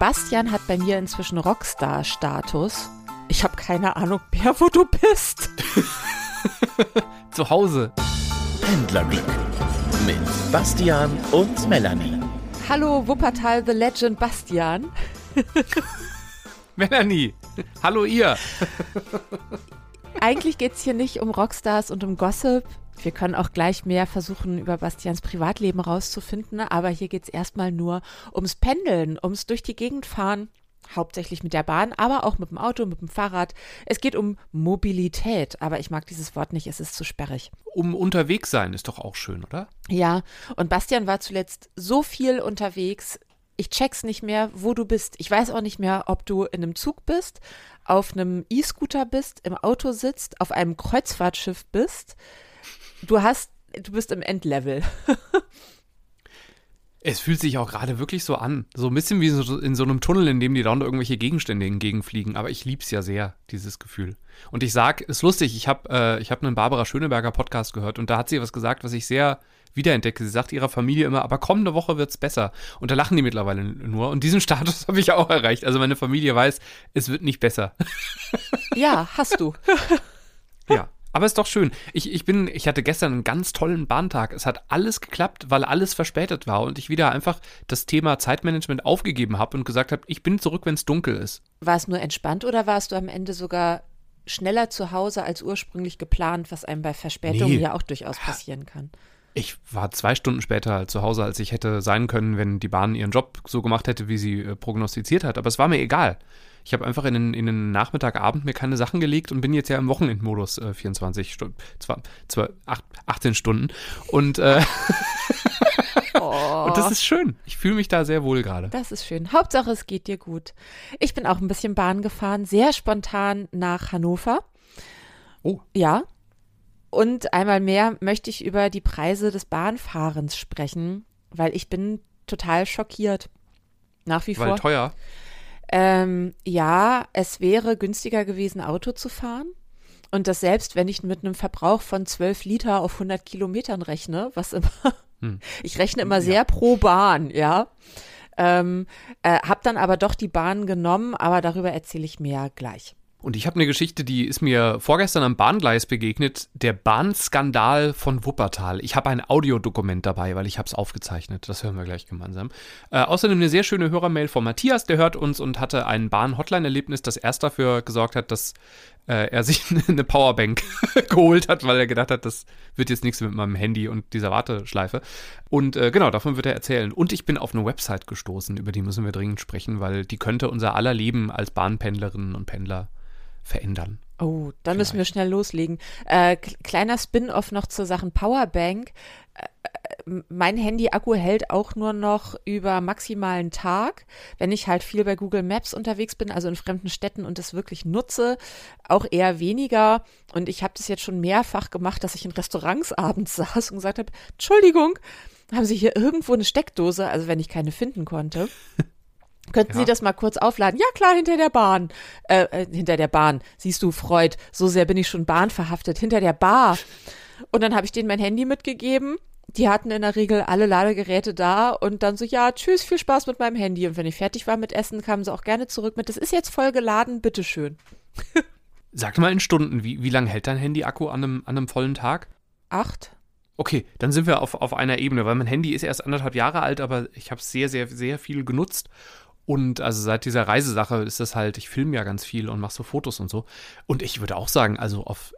Bastian hat bei mir inzwischen Rockstar-Status. Ich habe keine Ahnung mehr, wo du bist. Zu Hause. Pendlerglück mit Bastian und Melanie. Hallo Wuppertal The Legend Bastian. Melanie. Hallo ihr. Eigentlich geht es hier nicht um Rockstars und um Gossip. Wir können auch gleich mehr versuchen, über Bastians Privatleben rauszufinden, aber hier geht es erstmal nur ums Pendeln, ums durch die Gegend fahren, hauptsächlich mit der Bahn, aber auch mit dem Auto, mit dem Fahrrad. Es geht um Mobilität, aber ich mag dieses Wort nicht, es ist zu sperrig. Um unterwegs sein ist doch auch schön, oder? Ja, und Bastian war zuletzt so viel unterwegs. Ich check's nicht mehr, wo du bist. Ich weiß auch nicht mehr, ob du in einem Zug bist, auf einem E-Scooter bist, im Auto sitzt, auf einem Kreuzfahrtschiff bist. Du hast, du bist im Endlevel. Es fühlt sich auch gerade wirklich so an. So ein bisschen wie so in so einem Tunnel, in dem die dauernd irgendwelche Gegenstände entgegenfliegen. Aber ich lieb's ja sehr, dieses Gefühl. Und ich sag, ist lustig, ich habe äh, hab einen Barbara Schöneberger Podcast gehört und da hat sie was gesagt, was ich sehr wiederentdecke. Sie sagt ihrer Familie immer, aber kommende Woche wird's besser. Und da lachen die mittlerweile nur. Und diesen Status habe ich auch erreicht. Also meine Familie weiß, es wird nicht besser. Ja, hast du. ja. Aber ist doch schön. Ich, ich bin, ich hatte gestern einen ganz tollen Bahntag. Es hat alles geklappt, weil alles verspätet war und ich wieder einfach das Thema Zeitmanagement aufgegeben habe und gesagt habe, ich bin zurück, wenn es dunkel ist. War es nur entspannt oder warst du am Ende sogar schneller zu Hause als ursprünglich geplant, was einem bei Verspätungen nee. ja auch durchaus passieren kann? Ich war zwei Stunden später zu Hause, als ich hätte sein können, wenn die Bahn ihren Job so gemacht hätte, wie sie äh, prognostiziert hat. Aber es war mir egal. Ich habe einfach in den, in den Nachmittagabend mir keine Sachen gelegt und bin jetzt ja im Wochenendmodus äh, 24 Stunden, zwar, zwar 8, 18 Stunden. Und, äh, oh. und das ist schön. Ich fühle mich da sehr wohl gerade. Das ist schön. Hauptsache, es geht dir gut. Ich bin auch ein bisschen Bahn gefahren, sehr spontan nach Hannover. Oh. Ja. Und einmal mehr möchte ich über die Preise des Bahnfahrens sprechen, weil ich bin total schockiert. Nach wie weil vor. teuer. Ähm, ja, es wäre günstiger gewesen, Auto zu fahren. Und das selbst, wenn ich mit einem Verbrauch von 12 Liter auf 100 Kilometern rechne, was immer, hm. ich rechne immer sehr ja. pro Bahn, ja. Ähm, äh, hab dann aber doch die Bahn genommen, aber darüber erzähle ich mehr gleich. Und ich habe eine Geschichte, die ist mir vorgestern am Bahngleis begegnet. Der Bahnskandal von Wuppertal. Ich habe ein Audiodokument dabei, weil ich habe es aufgezeichnet. Das hören wir gleich gemeinsam. Äh, außerdem eine sehr schöne Hörermail von Matthias, der hört uns und hatte ein Bahn-Hotline-Erlebnis, das erst dafür gesorgt hat, dass äh, er sich eine Powerbank geholt hat, weil er gedacht hat, das wird jetzt nichts mit meinem Handy und dieser Warteschleife. Und äh, genau, davon wird er erzählen. Und ich bin auf eine Website gestoßen, über die müssen wir dringend sprechen, weil die könnte unser aller Leben als Bahnpendlerinnen und Pendler verändern. Oh, dann müssen wir schnell loslegen. Äh, kleiner Spin-off noch zur Sachen Powerbank. Äh, äh, mein Handy-Akku hält auch nur noch über maximalen Tag. Wenn ich halt viel bei Google Maps unterwegs bin, also in fremden Städten und es wirklich nutze, auch eher weniger. Und ich habe das jetzt schon mehrfach gemacht, dass ich in Restaurants abends saß und gesagt habe, Entschuldigung, haben Sie hier irgendwo eine Steckdose? Also wenn ich keine finden konnte. Könnten ja. Sie das mal kurz aufladen? Ja, klar, hinter der Bahn. Äh, äh, hinter der Bahn. Siehst du, Freud, so sehr bin ich schon bahnverhaftet. Hinter der Bar. Und dann habe ich denen mein Handy mitgegeben. Die hatten in der Regel alle Ladegeräte da und dann so, ja, tschüss, viel Spaß mit meinem Handy. Und wenn ich fertig war mit Essen, kamen sie auch gerne zurück mit, das ist jetzt voll geladen, bitteschön. Sag mal in Stunden, wie, wie lange hält dein Handy-Akku an einem, an einem vollen Tag? Acht. Okay, dann sind wir auf, auf einer Ebene, weil mein Handy ist erst anderthalb Jahre alt, aber ich habe es sehr, sehr, sehr viel genutzt und also seit dieser Reisesache ist das halt, ich filme ja ganz viel und mache so Fotos und so. Und ich würde auch sagen, also auf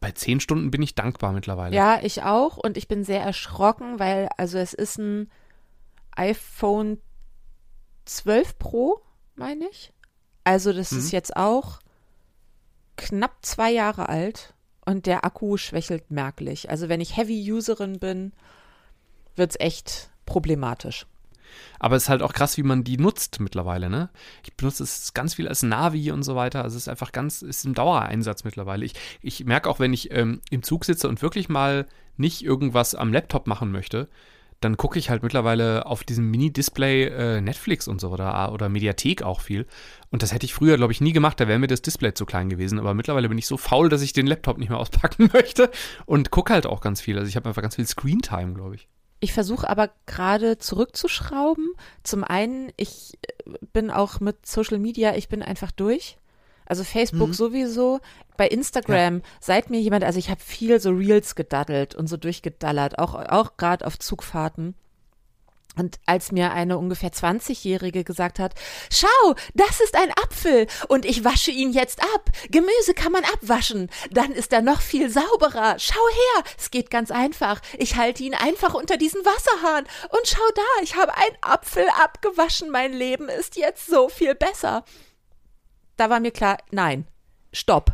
bei zehn Stunden bin ich dankbar mittlerweile. Ja, ich auch. Und ich bin sehr erschrocken, weil, also es ist ein iPhone 12 Pro, meine ich. Also das mhm. ist jetzt auch knapp zwei Jahre alt und der Akku schwächelt merklich. Also wenn ich Heavy-Userin bin, wird es echt problematisch. Aber es ist halt auch krass, wie man die nutzt mittlerweile, ne? Ich benutze es ganz viel als Navi und so weiter. Also es ist einfach ganz, ist im Dauereinsatz mittlerweile. Ich, ich merke auch, wenn ich ähm, im Zug sitze und wirklich mal nicht irgendwas am Laptop machen möchte, dann gucke ich halt mittlerweile auf diesem Mini-Display äh, Netflix und so oder, oder Mediathek auch viel. Und das hätte ich früher, glaube ich, nie gemacht. Da wäre mir das Display zu klein gewesen. Aber mittlerweile bin ich so faul, dass ich den Laptop nicht mehr auspacken möchte und gucke halt auch ganz viel. Also ich habe einfach ganz viel Screentime, glaube ich. Ich versuche aber gerade zurückzuschrauben. Zum einen, ich äh, bin auch mit Social Media, ich bin einfach durch. Also Facebook mhm. sowieso. Bei Instagram, ja. seit mir jemand, also ich habe viel so Reels gedaddelt und so durchgedallert, auch, auch gerade auf Zugfahrten. Und als mir eine ungefähr 20-Jährige gesagt hat, schau, das ist ein Apfel und ich wasche ihn jetzt ab. Gemüse kann man abwaschen, dann ist er noch viel sauberer. Schau her, es geht ganz einfach. Ich halte ihn einfach unter diesen Wasserhahn und schau da, ich habe einen Apfel abgewaschen. Mein Leben ist jetzt so viel besser. Da war mir klar, nein, stopp.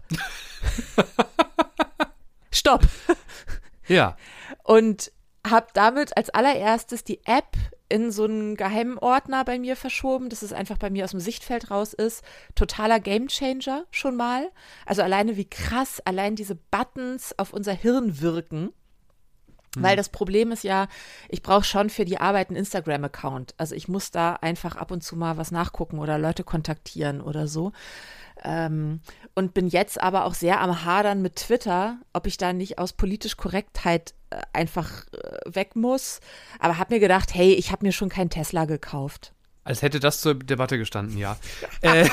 stopp. Ja. Und habe damit als allererstes die App in so einen geheimen Ordner bei mir verschoben, dass es einfach bei mir aus dem Sichtfeld raus ist. Totaler Gamechanger schon mal. Also alleine wie krass allein diese Buttons auf unser Hirn wirken. Mhm. Weil das Problem ist ja, ich brauche schon für die Arbeit einen Instagram-Account. Also ich muss da einfach ab und zu mal was nachgucken oder Leute kontaktieren oder so. Ähm, und bin jetzt aber auch sehr am Hadern mit Twitter, ob ich da nicht aus politisch Korrektheit äh, einfach äh, weg muss. Aber habe mir gedacht, hey, ich habe mir schon keinen Tesla gekauft. Als hätte das zur Debatte gestanden, ja. äh.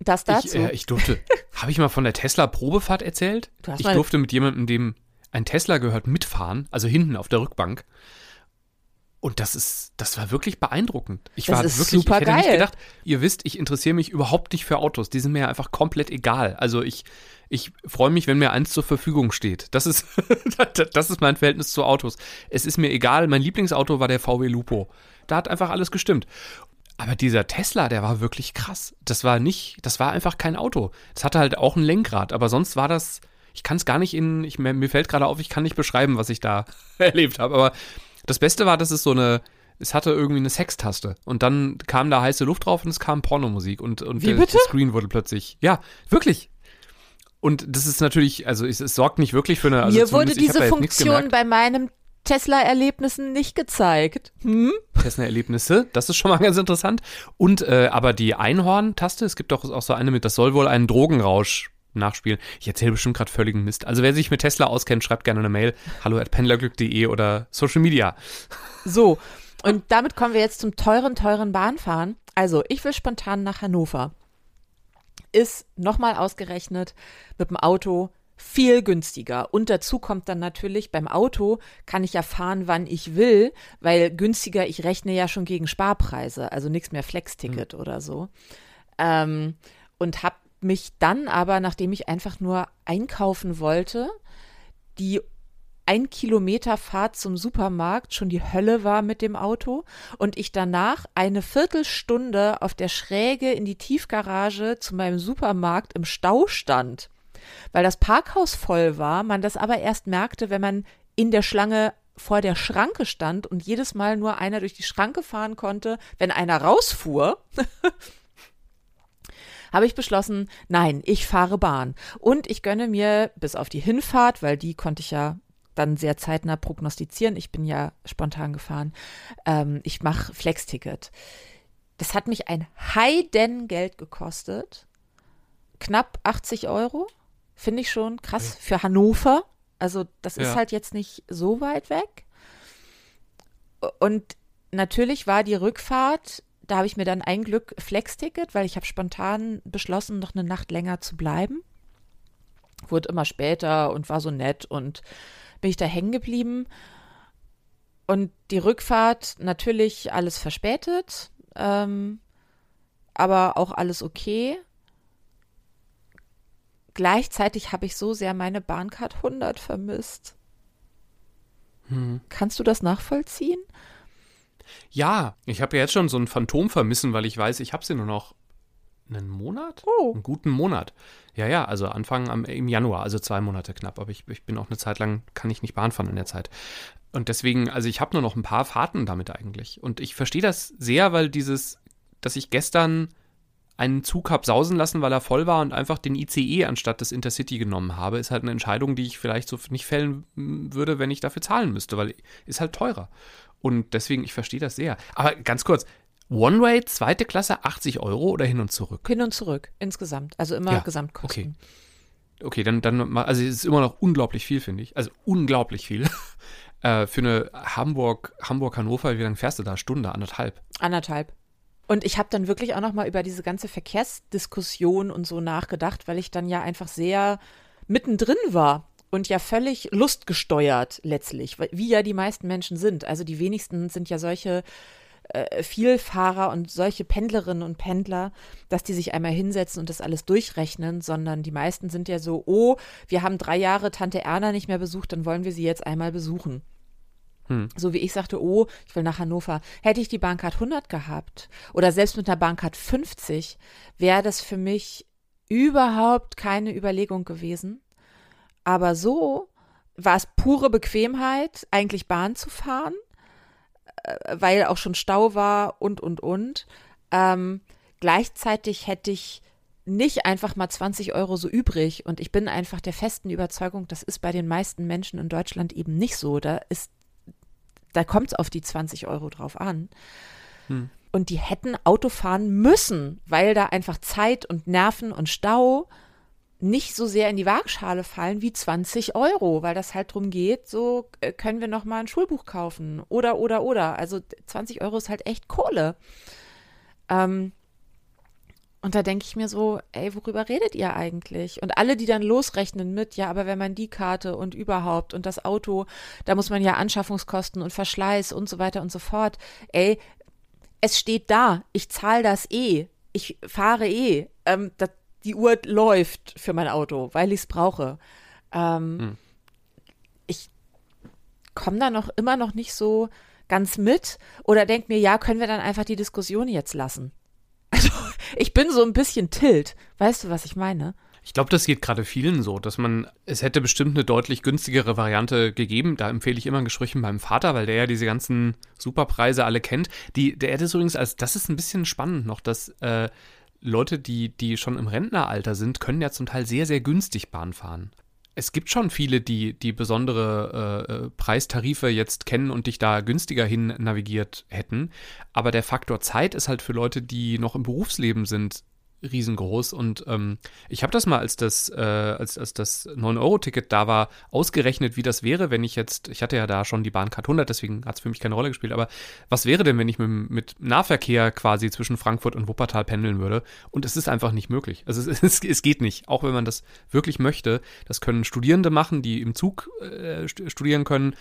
Das dazu. Ich, äh, ich durfte, habe ich mal von der Tesla-Probefahrt erzählt? ich durfte mit jemandem, dem ein Tesla gehört, mitfahren, also hinten auf der Rückbank. Und das ist, das war wirklich beeindruckend. Ich das war ist wirklich, super ich hätte geil. nicht gedacht, ihr wisst, ich interessiere mich überhaupt nicht für Autos. Die sind mir ja einfach komplett egal. Also ich, ich freue mich, wenn mir eins zur Verfügung steht. Das ist, das ist mein Verhältnis zu Autos. Es ist mir egal. Mein Lieblingsauto war der VW Lupo. Da hat einfach alles gestimmt. Aber dieser Tesla, der war wirklich krass. Das war nicht, das war einfach kein Auto. Es hatte halt auch ein Lenkrad, aber sonst war das, ich kann es gar nicht in, ich, mir fällt gerade auf, ich kann nicht beschreiben, was ich da erlebt habe. Aber das Beste war, dass es so eine, es hatte irgendwie eine Sextaste und dann kam da heiße Luft drauf und es kam Pornomusik und, und Wie der, der Screen wurde plötzlich, ja, wirklich. Und das ist natürlich, also es, es sorgt nicht wirklich für eine. Also Mir wurde diese Funktion bei meinem Tesla-Erlebnissen nicht gezeigt. Hm? Tesla-Erlebnisse, das ist schon mal ganz interessant. Und äh, aber die Einhorn-Taste, es gibt auch, auch so eine mit, das soll wohl einen Drogenrausch nachspielen. Ich erzähle bestimmt gerade völligen Mist. Also wer sich mit Tesla auskennt, schreibt gerne eine Mail. Hallo at pendlerglück.de oder Social Media. So, und damit kommen wir jetzt zum teuren, teuren Bahnfahren. Also, ich will spontan nach Hannover. Ist nochmal ausgerechnet mit dem Auto viel günstiger. Und dazu kommt dann natürlich, beim Auto kann ich ja fahren, wann ich will, weil günstiger, ich rechne ja schon gegen Sparpreise, also nichts mehr Flex-Ticket oder so. Ähm, und habe mich dann aber, nachdem ich einfach nur einkaufen wollte, die ein Kilometer Fahrt zum Supermarkt schon die Hölle war mit dem Auto und ich danach eine Viertelstunde auf der Schräge in die Tiefgarage zu meinem Supermarkt im Stau stand, weil das Parkhaus voll war, man das aber erst merkte, wenn man in der Schlange vor der Schranke stand und jedes Mal nur einer durch die Schranke fahren konnte, wenn einer rausfuhr. habe ich beschlossen, nein, ich fahre Bahn. Und ich gönne mir bis auf die Hinfahrt, weil die konnte ich ja dann sehr zeitnah prognostizieren. Ich bin ja spontan gefahren. Ähm, ich mache Flex-Ticket. Das hat mich ein Heidengeld gekostet. Knapp 80 Euro. Finde ich schon krass für Hannover. Also, das ist Ja. halt jetzt nicht so weit weg. Und natürlich war die Rückfahrt, da habe ich mir dann ein Glück Flex-Ticket, weil ich habe spontan beschlossen, noch eine Nacht länger zu bleiben. Wurde immer später und war so nett und bin ich da hängen geblieben. Und die Rückfahrt natürlich alles verspätet, ähm, aber auch alles okay. Gleichzeitig habe ich so sehr meine Bahncard 100 vermisst. Kannst du das nachvollziehen? Ja, ich habe ja jetzt schon so ein Phantom vermissen, weil ich weiß, ich habe sie nur noch einen Monat? Oh. Einen guten Monat. Ja, ja, also Anfang am, im Januar, also zwei Monate knapp. Aber ich, ich bin auch eine Zeit lang, kann ich nicht Bahn fahren in der Zeit. Und deswegen, also ich habe nur noch ein paar Fahrten damit eigentlich. Und ich verstehe das sehr, weil dieses, dass ich gestern einen Zug habe sausen lassen, weil er voll war und einfach den ICE anstatt des Intercity genommen habe, ist halt eine Entscheidung, die ich vielleicht so nicht fällen mm, würde, wenn ich dafür zahlen müsste, weil ist halt teurer. Und deswegen, ich verstehe das sehr. Aber ganz kurz, One-Way, zweite Klasse, 80 Euro oder hin und zurück? Hin und zurück insgesamt. Also immer Ja, Gesamtkosten. okay. okay, dann, dann, also es ist immer noch unglaublich viel, finde ich. Also unglaublich viel. äh, für eine Hamburg, Hamburg-Hannover, wie lange fährst du da? Stunde, anderthalb? Anderthalb. Und ich habe dann wirklich auch noch mal über diese ganze Verkehrsdiskussion und so nachgedacht, weil ich dann ja einfach sehr mittendrin war und ja völlig lustgesteuert letztlich, wie ja die meisten Menschen sind. Also die wenigsten sind ja solche äh, Vielfahrer und solche Pendlerinnen und Pendler, dass die sich einmal hinsetzen und das alles durchrechnen, sondern die meisten sind ja so, oh, wir haben drei Jahre Tante Erna nicht mehr besucht, dann wollen wir sie jetzt einmal besuchen. Hm. So wie ich sagte, oh, ich will nach Hannover. Hätte ich die Bahncard 100 gehabt oder selbst mit einer Bahncard 50, wäre das für mich überhaupt keine Überlegung gewesen. Aber so war es pure Bequemheit, eigentlich Bahn zu fahren, äh, weil auch schon Stau war und, und, und. Ähm, gleichzeitig hätte ich nicht einfach mal 20 Euro so übrig. Und ich bin einfach der festen Überzeugung, das ist bei den meisten Menschen in Deutschland eben nicht so. Da ist da kommt es auf die 20 Euro drauf an. Hm. Und die hätten Auto fahren müssen, weil da einfach Zeit und Nerven und Stau nicht so sehr in die Waagschale fallen wie 20 Euro, weil das halt darum geht, so äh, können wir noch mal ein Schulbuch kaufen oder, oder, oder. Also 20 Euro ist halt echt Kohle. Ähm, und da denke ich mir so, ey, worüber redet ihr eigentlich? Und alle, die dann losrechnen mit, ja, aber wenn man die Karte und überhaupt und das Auto, da muss man ja Anschaffungskosten und Verschleiß und so weiter und so fort. Ey, es steht da, ich zahle das eh, ich fahre eh, ähm, das, die Uhr läuft für mein Auto, weil ich es brauche. Ähm, hm. Ich komme da noch immer noch nicht so ganz mit oder denke mir, ja, können wir dann einfach die Diskussion jetzt lassen? Also, ich bin so ein bisschen tilt. Weißt du, was ich meine? Ich glaube, das geht gerade vielen so, dass man, es hätte bestimmt eine deutlich günstigere Variante gegeben. Da empfehle ich immer ein Gespräch mit meinem Vater, weil der ja diese ganzen Superpreise alle kennt. Die, der hätte es übrigens als, das ist ein bisschen spannend noch, dass äh, Leute, die, die schon im Rentneralter sind, können ja zum Teil sehr, sehr günstig Bahn fahren es gibt schon viele, die, die besondere äh, äh, Preistarife jetzt kennen und dich da günstiger hin navigiert hätten. Aber der Faktor Zeit ist halt für Leute, die noch im Berufsleben sind, riesengroß. Und ähm, ich habe das mal, als das, äh, als, als das 9-Euro-Ticket da war, ausgerechnet, wie das wäre, wenn ich jetzt, ich hatte ja da schon die Bahncard 100, deswegen hat es für mich keine Rolle gespielt, aber was wäre denn, wenn ich mit, mit Nahverkehr quasi zwischen Frankfurt und Wuppertal pendeln würde? Und es ist einfach nicht möglich. Also es, es, es geht nicht, auch wenn man das wirklich möchte. Das können Studierende machen, die im Zug äh, studieren können.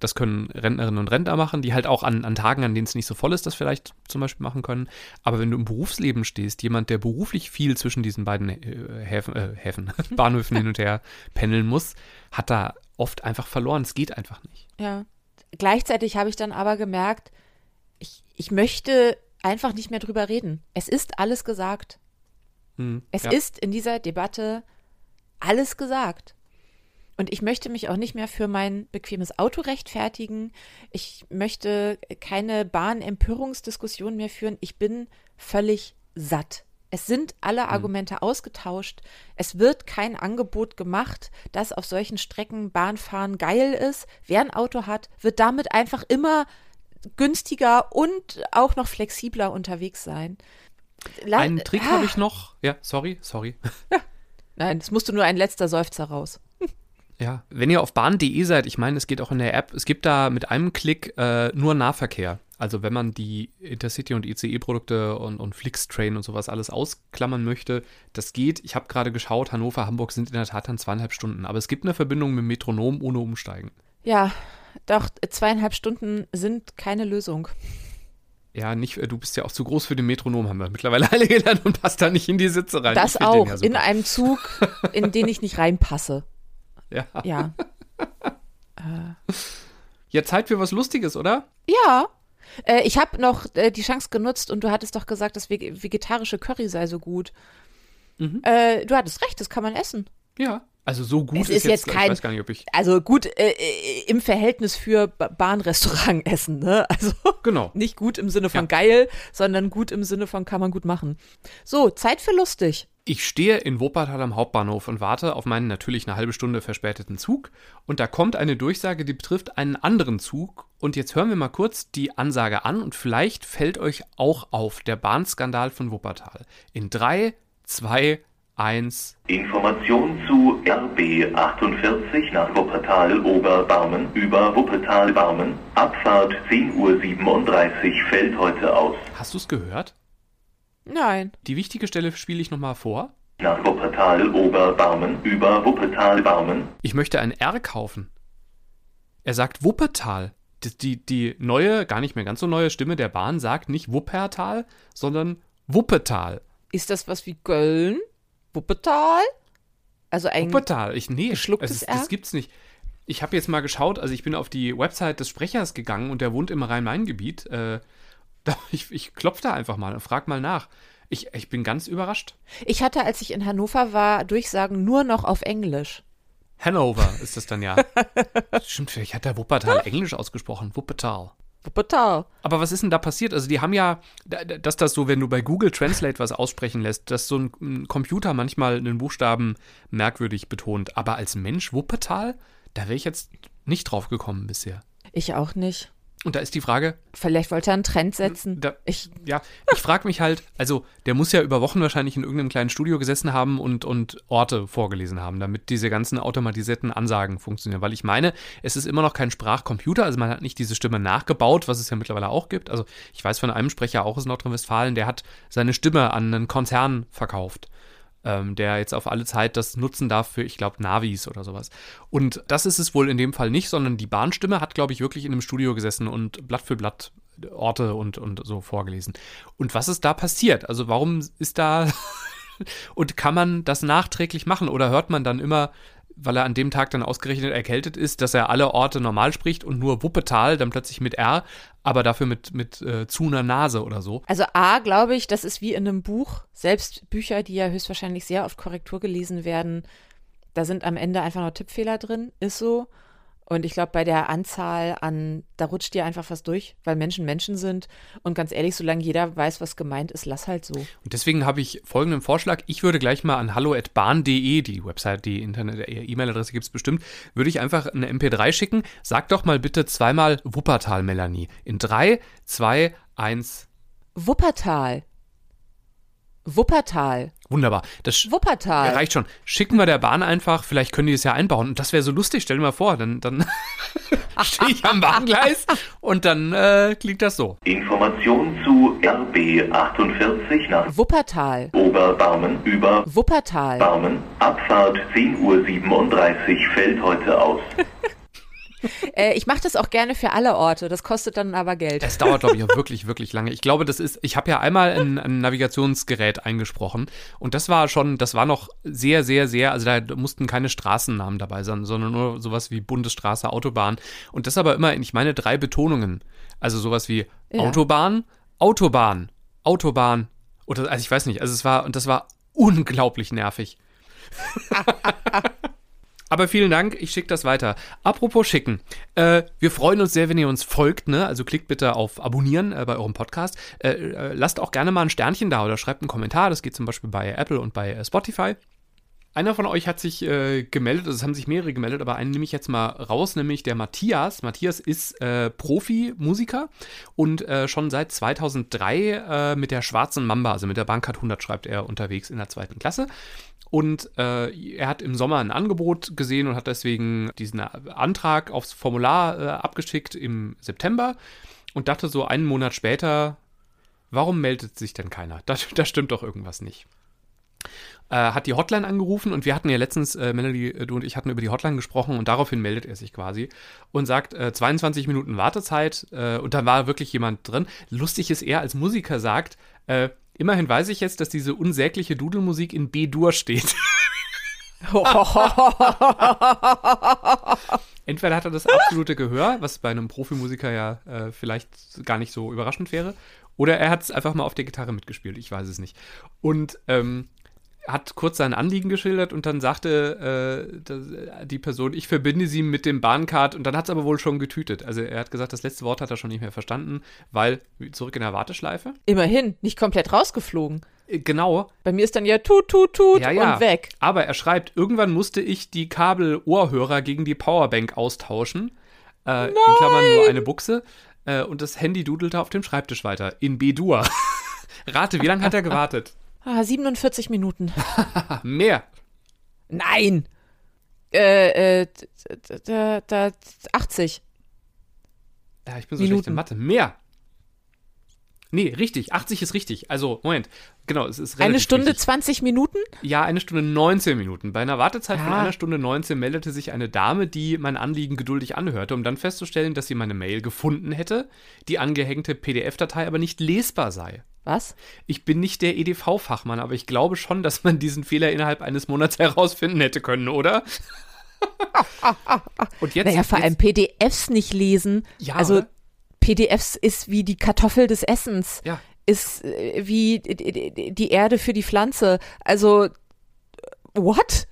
Das können Rentnerinnen und Rentner machen, die halt auch an, an Tagen, an denen es nicht so voll ist, das vielleicht zum Beispiel machen können. Aber wenn du im Berufsleben stehst, jemand, der beruflich viel zwischen diesen beiden äh, Häfen, äh, Häfen Bahnhöfen hin und her pendeln muss, hat da oft einfach verloren. Es geht einfach nicht. Ja. Gleichzeitig habe ich dann aber gemerkt, ich, ich möchte einfach nicht mehr drüber reden. Es ist alles gesagt. Hm, es ja. ist in dieser Debatte alles gesagt. Und ich möchte mich auch nicht mehr für mein bequemes Auto rechtfertigen. Ich möchte keine Bahnempörungsdiskussion mehr führen. Ich bin völlig satt. Es sind alle hm. Argumente mhm. ausgetauscht. Es wird kein Angebot gemacht, dass auf solchen Strecken Bahnfahren geil ist. Wer ein Auto hat, wird damit einfach immer günstiger und auch noch flexibler unterwegs sein. La Einen Trick ah. habe ich noch. Ja, sorry, sorry. Ja. Nein, es musste nur ein letzter Seufzer raus. Ja, wenn ihr auf bahn.de seid, ich meine, es geht auch in der App, es gibt da mit einem Klick äh, nur Nahverkehr. Also wenn man die Intercity- und ICE-Produkte und, und Flixtrain und sowas alles ausklammern möchte, das geht. Ich habe gerade geschaut, Hannover, Hamburg sind in der Tat dann zweieinhalb Stunden. Aber es gibt eine Verbindung mit dem Metronom ohne Umsteigen. Ja, doch zweieinhalb Stunden sind keine Lösung. Ja, nicht, du bist ja auch zu groß für den Metronom, haben wir mittlerweile alle gelernt und passt da nicht in die Sitze rein. Das auch, ja in einem Zug, in den ich nicht reinpasse. Ja. Ja. äh. Ja, Zeit für was Lustiges, oder? Ja. Äh, ich habe noch äh, die Chance genutzt und du hattest doch gesagt, das vegetarische Curry sei so gut. Mhm. Äh, du hattest recht, das kann man essen. Ja. Also so gut es ist, ist jetzt, kein, ich weiß gar nicht, ob ich. Also gut äh, äh im Verhältnis für Bahnrestaurant essen, ne? Also genau. nicht gut im Sinne von ja. geil, sondern gut im Sinne von kann man gut machen. So, Zeit für lustig. Ich stehe in Wuppertal am Hauptbahnhof und warte auf meinen natürlich eine halbe Stunde verspäteten Zug und da kommt eine Durchsage, die betrifft einen anderen Zug und jetzt hören wir mal kurz die Ansage an und vielleicht fällt euch auch auf der Bahnskandal von Wuppertal. In drei, zwei, 1. Information zu RB 48 nach Wuppertal Oberbarmen über Wuppertal Barmen. Abfahrt 10.37 Uhr fällt heute aus. Hast du es gehört? Nein. Die wichtige Stelle spiele ich nochmal vor. Nach Wuppertal Oberbarmen über Wuppertal Barmen. Ich möchte ein R kaufen. Er sagt Wuppertal. Die, die, die neue, gar nicht mehr ganz so neue Stimme der Bahn sagt nicht Wuppertal, sondern Wuppertal. Ist das was wie Köln? Wuppertal? Also ein Wuppertal. Ich, nee, geschlucktes es, R? das gibt's nicht. Ich habe jetzt mal geschaut, also ich bin auf die Website des Sprechers gegangen und der wohnt im Rhein-Main-Gebiet. Äh, ich, ich klopfe da einfach mal und frag mal nach. Ich, ich bin ganz überrascht. Ich hatte, als ich in Hannover war, Durchsagen nur noch auf Englisch. Hanover ist das dann ja. Stimmt, vielleicht hat der Wuppertal Englisch ausgesprochen. Wuppertal. Wuppertal. Aber was ist denn da passiert? Also die haben ja, da- da- dass das so, wenn du bei Google Translate was aussprechen lässt, dass so ein, ein Computer manchmal einen Buchstaben merkwürdig betont. Aber als Mensch Wuppertal, da wäre ich jetzt nicht drauf gekommen bisher. Ich auch nicht. Und da ist die Frage, Vielleicht wollte er einen Trend setzen. da, Ich, ja, ich frage mich halt, also der muss ja über Wochen wahrscheinlich in irgendeinem kleinen Studio gesessen haben und, und Orte vorgelesen haben, damit diese ganzen automatisierten Ansagen funktionieren. Weil ich meine, es ist immer noch kein Sprachcomputer, also man hat nicht diese Stimme nachgebaut, was es ja mittlerweile auch gibt. Also ich weiß von einem Sprecher auch aus Nordrhein-Westfalen, der hat seine Stimme an einen Konzern verkauft. Ähm, der jetzt auf alle Zeit das nutzen darf für, ich glaube, Navis oder sowas. Und das ist es wohl in dem Fall nicht, sondern die Bahnstimme hat, glaube ich, wirklich in einem Studio gesessen und Blatt für Blatt Orte und, und so vorgelesen. Und was ist da passiert? Also warum ist da und kann man das nachträglich machen oder hört man dann immer, weil er an dem Tag dann ausgerechnet erkältet ist, dass er alle Orte normal spricht und nur Wuppetal dann plötzlich mit R, aber dafür mit, mit äh, zu einer Nase oder so. also A, glaube ich, das ist wie in einem Buch. Selbst Bücher, die ja höchstwahrscheinlich sehr oft Korrektur gelesen werden, da sind am Ende einfach noch Tippfehler drin. Ist so. Und ich glaube, bei der Anzahl an, da rutscht dir einfach was durch, weil Menschen Menschen sind. Und ganz ehrlich, solange jeder weiß, was gemeint ist, lass halt so. Und deswegen habe ich folgenden Vorschlag. Ich würde gleich mal an hallo.bahn.de, die Website, die Internet, äh, E-Mail-Adresse gibt es bestimmt, würde ich einfach eine MP3 schicken. Sag doch mal bitte zweimal Wuppertal, Melanie. In 3, 2, 1. Wuppertal. Wuppertal. Wunderbar. Das Wuppertal. reicht schon. Schicken wir der Bahn einfach, vielleicht können die es ja einbauen. Und das wäre so lustig, stell dir mal vor, dann, dann stehe ich am Bahngleis und dann äh, klingt das so. Information zu RB 48 nach Wuppertal. Oberbarmen über Wuppertal. Barmen. Abfahrt 10.37 Uhr fällt heute aus. Äh, ich mache das auch gerne für alle Orte. Das kostet dann aber Geld. Es dauert, glaube ich, auch wirklich, wirklich lange. Ich glaube, das ist, ich habe ja einmal ein, ein Navigationsgerät eingesprochen und das war schon, das war noch sehr, sehr, sehr, also da mussten keine Straßennamen dabei sein, sondern nur sowas wie Bundesstraße, Autobahn und das aber immer, in, ich meine, drei Betonungen. Also sowas wie Ja. Autobahn, Autobahn, Autobahn oder, also ich weiß nicht, also es war, und das war unglaublich nervig. Aber vielen Dank, ich schicke das weiter. Apropos schicken. Äh, wir freuen uns sehr, wenn ihr uns folgt, ne? Also klickt bitte auf Abonnieren äh, bei eurem Podcast. Äh, äh, lasst auch gerne mal ein Sternchen da oder schreibt einen Kommentar. Das geht zum Beispiel bei Apple und bei äh, Spotify. Einer von euch hat sich äh, gemeldet, also es haben sich mehrere gemeldet, aber einen nehme ich jetzt mal raus, nämlich der Matthias. Matthias ist äh, Profi-Musiker und äh, schon seit 2003 äh, mit der Schwarzen Mamba, also mit der Bankart 100, schreibt er unterwegs in der zweiten Klasse. Und äh, er hat im Sommer ein Angebot gesehen und hat deswegen diesen Antrag aufs Formular äh, abgeschickt im September und dachte so einen Monat später, warum meldet sich denn keiner? Da, da stimmt doch irgendwas nicht. Äh, hat die Hotline angerufen und wir hatten ja letztens, äh, Melanie, äh, du und ich hatten über die Hotline gesprochen und daraufhin meldet er sich quasi und sagt, äh, 22 Minuten Wartezeit äh, und da war wirklich jemand drin. Lustig ist, er als Musiker sagt, äh, immerhin weiß ich jetzt, dass diese unsägliche Dudelmusik in B-Dur steht. Entweder hat er das absolute Gehör, was bei einem Profimusiker ja äh, vielleicht gar nicht so überraschend wäre, oder er hat es einfach mal auf der Gitarre mitgespielt, ich weiß es nicht. Und ähm, hat kurz sein Anliegen geschildert und dann sagte äh, das, die Person, ich verbinde sie mit dem Bahncard und dann hat es aber wohl schon getütet. Also er hat gesagt, das letzte Wort hat er schon nicht mehr verstanden, weil zurück in der Warteschleife. Immerhin, nicht komplett rausgeflogen. Äh, Genau, Bei mir ist dann ja tut, tut, tut ja, ja. und weg. Aber er schreibt, irgendwann musste ich die Kabel-Ohrhörer gegen die Powerbank austauschen. Äh, in Klammern nur eine Buchse. Äh, und das Handy dudelte auf dem Schreibtisch weiter. In B-Dur. Rate, wie lange hat er gewartet? Ah, 47 Minuten. Mehr. Nein. Äh, äh, d- d- d- 80. Ja, ich bin so schlecht Minuten. in Mathe. Mehr. Nee, richtig. 80 ist richtig. Also, Moment. Genau, es ist Eine Stunde richtig. 20 Minuten? Ja, eine Stunde 19 Minuten. Bei einer Wartezeit von Ja. einer Stunde 19 meldete sich eine Dame, die mein Anliegen geduldig anhörte, um dann festzustellen, dass sie meine Mail gefunden hätte, die angehängte PDF-Datei aber nicht lesbar sei. Was? Ich bin nicht der EDV-Fachmann, aber ich glaube schon, dass man diesen Fehler innerhalb eines Monats herausfinden hätte können, oder? Und jetzt, Naja, vor allem PDFs nicht lesen. Ja, also? PDFs ist wie die Kartoffel des Essens. Ja. Ist äh, wie die Erde für die Pflanze. Also, äh, what?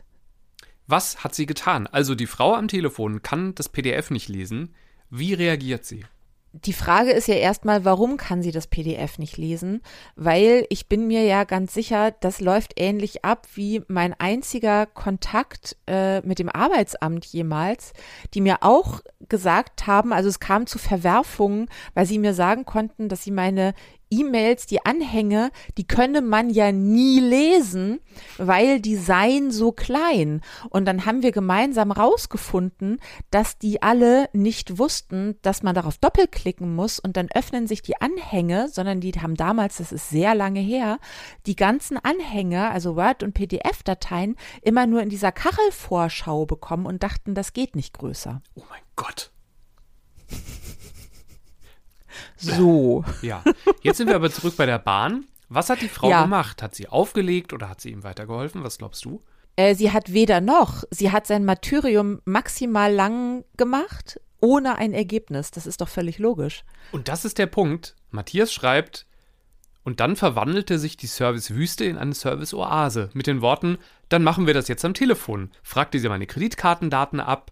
was hat sie getan? Also die Frau am Telefon kann das PDF nicht lesen. Wie reagiert sie? Die Frage ist ja erstmal, warum kann sie das PDF nicht lesen? Weil ich bin mir ja ganz sicher, das läuft ähnlich ab wie mein einziger Kontakt äh, mit dem Arbeitsamt jemals, die mir auch gesagt haben, also es kam zu Verwerfungen, weil sie mir sagen konnten, dass sie meine E-Mails, die Anhänge, die könne man ja nie lesen, weil die seien so klein. Und dann haben wir gemeinsam rausgefunden, dass die alle nicht wussten, dass man darauf doppelklicken muss und dann öffnen sich die Anhänge, sondern die haben damals, das ist sehr lange her, die ganzen Anhänge, also Word- und PDF-Dateien, immer nur in dieser Kachelvorschau bekommen und dachten, das geht nicht größer. Oh mein Gott. So. Ja. Jetzt sind wir aber zurück bei der Bahn. Was hat die Frau Ja. gemacht? Hat sie aufgelegt oder hat sie ihm weitergeholfen? Was glaubst du? Äh, sie hat weder noch. Sie hat sein Martyrium maximal lang gemacht, ohne ein Ergebnis. Das ist doch völlig logisch. Und das ist der Punkt. Matthias schreibt, und dann verwandelte sich die Servicewüste in eine Serviceoase mit den Worten, dann machen wir das jetzt am Telefon, fragte sie meine Kreditkartendaten ab,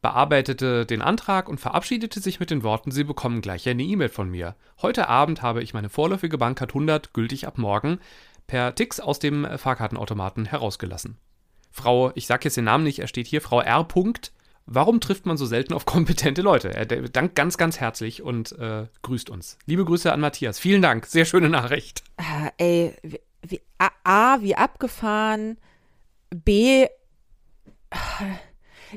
bearbeitete den Antrag und verabschiedete sich mit den Worten, Sie bekommen gleich eine E-Mail von mir. Heute Abend habe ich meine vorläufige Bankcard 100, gültig ab morgen, per Tix aus dem Fahrkartenautomaten herausgelassen. Frau, ich sage jetzt den Namen nicht, er steht hier, Frau R. Punkt. Warum trifft man so selten auf kompetente Leute? Er dankt ganz, ganz herzlich und äh, grüßt uns. Liebe Grüße an Matthias. Vielen Dank. Sehr schöne Nachricht. Ah, ey, wie, A, A, wie abgefahren. B,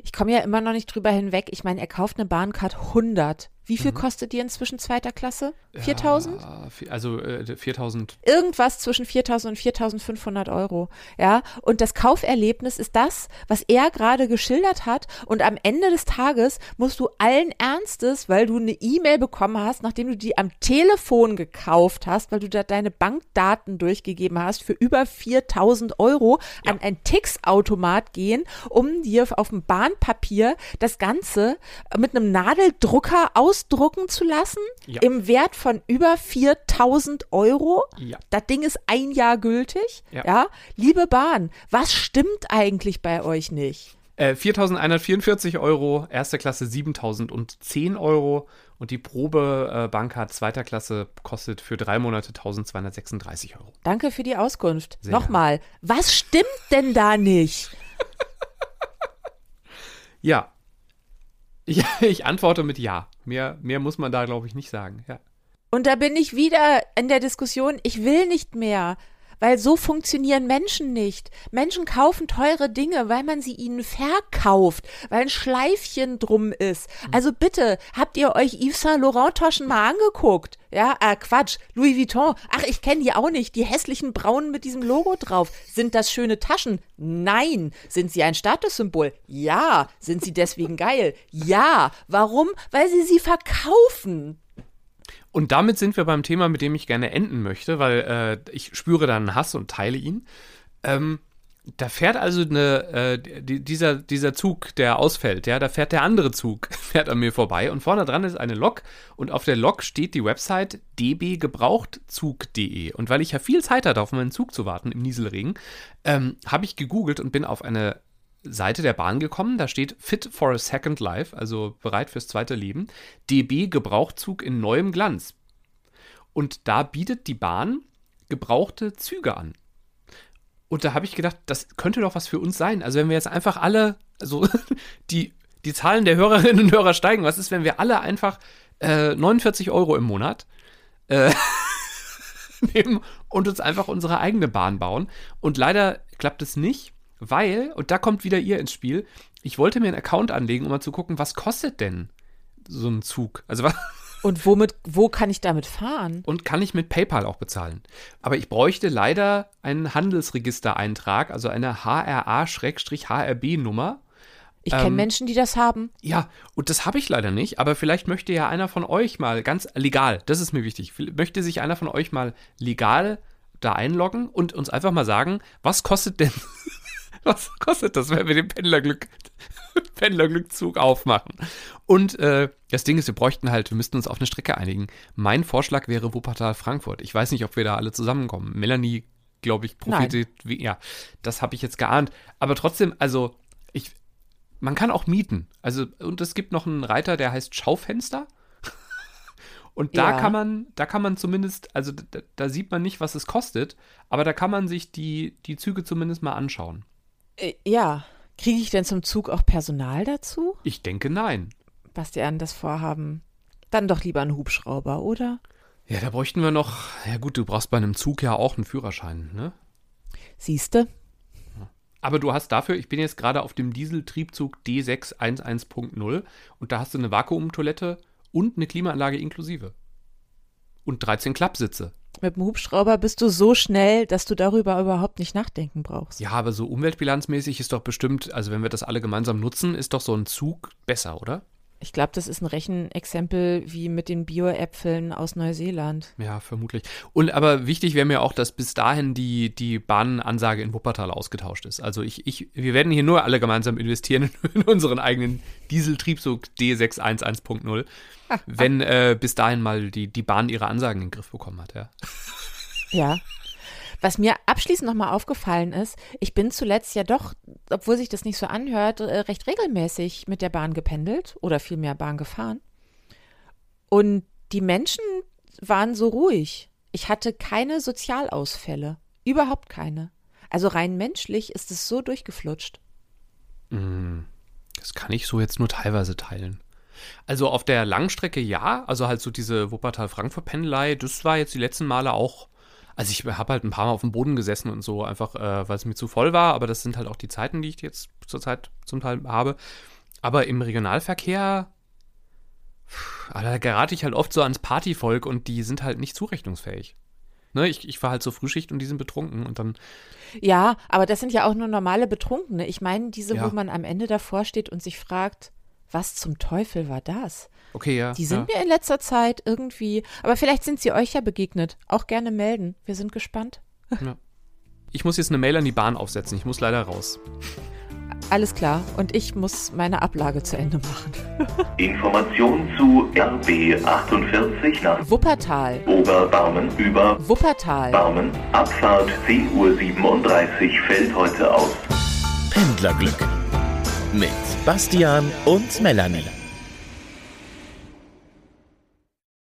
ich komme ja immer noch nicht drüber hinweg. Ich meine, er kauft eine Bahncard 100. Wie viel kostet die inzwischen zweiter Klasse? 4000? Ja, also äh, 4000. irgendwas zwischen 4000 und 4500 Euro. Ja, und das Kauferlebnis ist das, was er gerade geschildert hat. Und am Ende des Tages musst du allen Ernstes, weil du eine E-Mail bekommen hast, nachdem du die am Telefon gekauft hast, weil du da deine Bankdaten durchgegeben hast, für über 4000 Euro an ein Tix-Automat gehen, um dir auf dem Bahnpapier das Ganze mit einem Nadeldrucker ausdrucken zu lassen, Ja. im Wert von über 4000 Euro. Ja. Das Ding ist ein Jahr gültig. Ja. Ja. Liebe Bahn, was stimmt eigentlich bei euch nicht? Äh, 4144 Euro, erste Klasse 7010 Euro und die Probe äh, zweiter Klasse kostet für drei Monate 1236 Euro. Danke für die Auskunft. Sehr Nochmal, was stimmt denn da nicht? Ja. Ich, ich antworte mit Ja. Mehr, mehr muss man da, glaube ich, nicht sagen. Ja. Und da bin ich wieder in der Diskussion, ich will nicht mehr. Weil so funktionieren Menschen nicht. Menschen kaufen teure Dinge, weil man sie ihnen verkauft, weil ein Schleifchen drum ist. Also bitte, habt ihr euch Yves Saint Laurent Taschen mal angeguckt? Ja, äh, Quatsch, Louis Vuitton. Ach, ich kenne die auch nicht. Die hässlichen braunen mit diesem Logo drauf. Sind das schöne Taschen? Nein. Sind sie ein Statussymbol? Ja. Sind sie deswegen geil? Ja. Warum? Weil sie sie verkaufen. Und damit sind wir beim Thema, mit dem ich gerne enden möchte, weil äh, ich spüre da einen Hass und teile ihn. Ähm, da fährt also eine, äh, die, dieser, dieser Zug, der ausfällt, ja, da fährt der andere Zug, fährt an mir vorbei und vorne dran ist eine Lok und auf der Lok steht die Website dbgebrauchtzug.de. Und weil ich ja viel Zeit hatte, auf meinen Zug zu warten im Nieselregen, ähm, habe ich gegoogelt und bin auf eine Seite der Bahn gekommen. Da steht Fit for a Second Life, also bereit fürs zweite Leben. DB Gebrauchzug in neuem Glanz. Und da bietet die Bahn gebrauchte Züge an. Und da habe ich gedacht, das könnte doch was für uns sein. Also wenn wir jetzt einfach alle, also die, die Zahlen der Hörerinnen und Hörer steigen, was ist, wenn wir alle einfach äh, 49 Euro im Monat äh, nehmen und uns einfach unsere eigene Bahn bauen. Und leider klappt es nicht, weil, und da kommt wieder ihr ins Spiel, ich wollte mir einen Account anlegen, um mal zu gucken, was kostet denn so ein Zug? Also was. Und womit, wo kann ich damit fahren? Und kann ich mit PayPal auch bezahlen. Aber ich bräuchte leider einen Handelsregistereintrag, also eine HRA-HRB-Nummer. Ich kenne Ähm, Menschen, die das haben. Ja, und das habe ich leider nicht, aber vielleicht möchte ja einer von euch mal ganz legal, das ist mir wichtig, möchte sich einer von euch mal legal da einloggen und uns einfach mal sagen, was kostet denn, was kostet das, wenn wir den Pendlerglück, Pendlerglückzug aufmachen? Und äh, das Ding ist, wir bräuchten halt, wir müssten uns auf eine Strecke einigen. Mein Vorschlag wäre Wuppertal-Frankfurt. Ich weiß nicht, ob wir da alle zusammenkommen. Melanie, glaube ich, profitiert, wie, ja, das habe ich jetzt geahnt. Aber trotzdem, also, ich, man kann auch mieten. Also, und es gibt noch einen Reiter, der heißt Schaufenster. Und da Ja. kann man, da kann man zumindest, also da, da sieht man nicht, was es kostet, aber da kann man sich die, die Züge zumindest mal anschauen. Äh, ja. Kriege ich denn zum Zug auch Personal dazu? Ich denke nein. Bastian, das Vorhaben. Dann doch lieber einen Hubschrauber, oder? Ja, da bräuchten wir noch, ja gut, du brauchst bei einem Zug ja auch einen Führerschein, ne? Siehste? Aber du hast dafür, ich bin jetzt gerade auf dem Dieseltriebzug D611.0 und da hast du eine Vakuumtoilette und eine Klimaanlage inklusive. Und 13 Klappsitze. Mit dem Hubschrauber bist du so schnell, dass du darüber überhaupt nicht nachdenken brauchst. Ja, aber so umweltbilanzmäßig ist doch bestimmt, also wenn wir das alle gemeinsam nutzen, ist doch so ein Zug besser, oder? Ich glaube, das ist ein Rechenexempel wie mit den Bio-Äpfeln aus Neuseeland. Ja, vermutlich. Und aber wichtig wäre mir auch, dass bis dahin die, die Bahnansage in Wuppertal ausgetauscht ist. Also ich, ich, wir werden hier nur alle gemeinsam investieren in unseren eigenen Dieseltriebzug D611.0, wenn äh, bis dahin mal die, die Bahn ihre Ansagen in den Griff bekommen hat, ja. Ja. Was mir abschließend nochmal aufgefallen ist, ich bin zuletzt ja doch, obwohl sich das nicht so anhört, äh, recht regelmäßig mit der Bahn gependelt oder vielmehr Bahn gefahren. Und die Menschen waren so ruhig. Ich hatte keine Sozialausfälle. Überhaupt keine. Also rein menschlich ist es so durchgeflutscht. Das kann ich so jetzt nur teilweise teilen. Also auf der Langstrecke ja, also halt so diese Wuppertal-Frankfurt-Pendelei, das war jetzt die letzten Male auch. Also ich habe halt ein paar Mal auf dem Boden gesessen und so, einfach äh, weil es mir zu voll war, aber das sind halt auch die Zeiten, die ich jetzt zurzeit zum Teil habe. Aber im Regionalverkehr, pff, da gerate ich halt oft so ans Partyvolk und die sind halt nicht zurechnungsfähig. Ne, ich, ich war halt zur Frühschicht und die sind betrunken und dann, Ja, aber das sind ja auch nur normale Betrunkene. Ich meine, diese, Ja. wo man am Ende davor steht und sich fragt, was zum Teufel war das? okay, ja. Die sind ja. mir in letzter Zeit irgendwie, aber vielleicht sind sie euch ja begegnet. Auch gerne melden. Wir sind gespannt. Ich muss jetzt eine Mail an die Bahn aufsetzen, ich muss leider raus. Alles klar. Und ich muss meine Ablage zu Ende machen. Information zu RB 48 nach Wuppertal. Oberbarmen über Wuppertal. Barmen. Abfahrt 10.37 Uhr fällt heute aus. Pendlerglück mit Bastian und Melanie.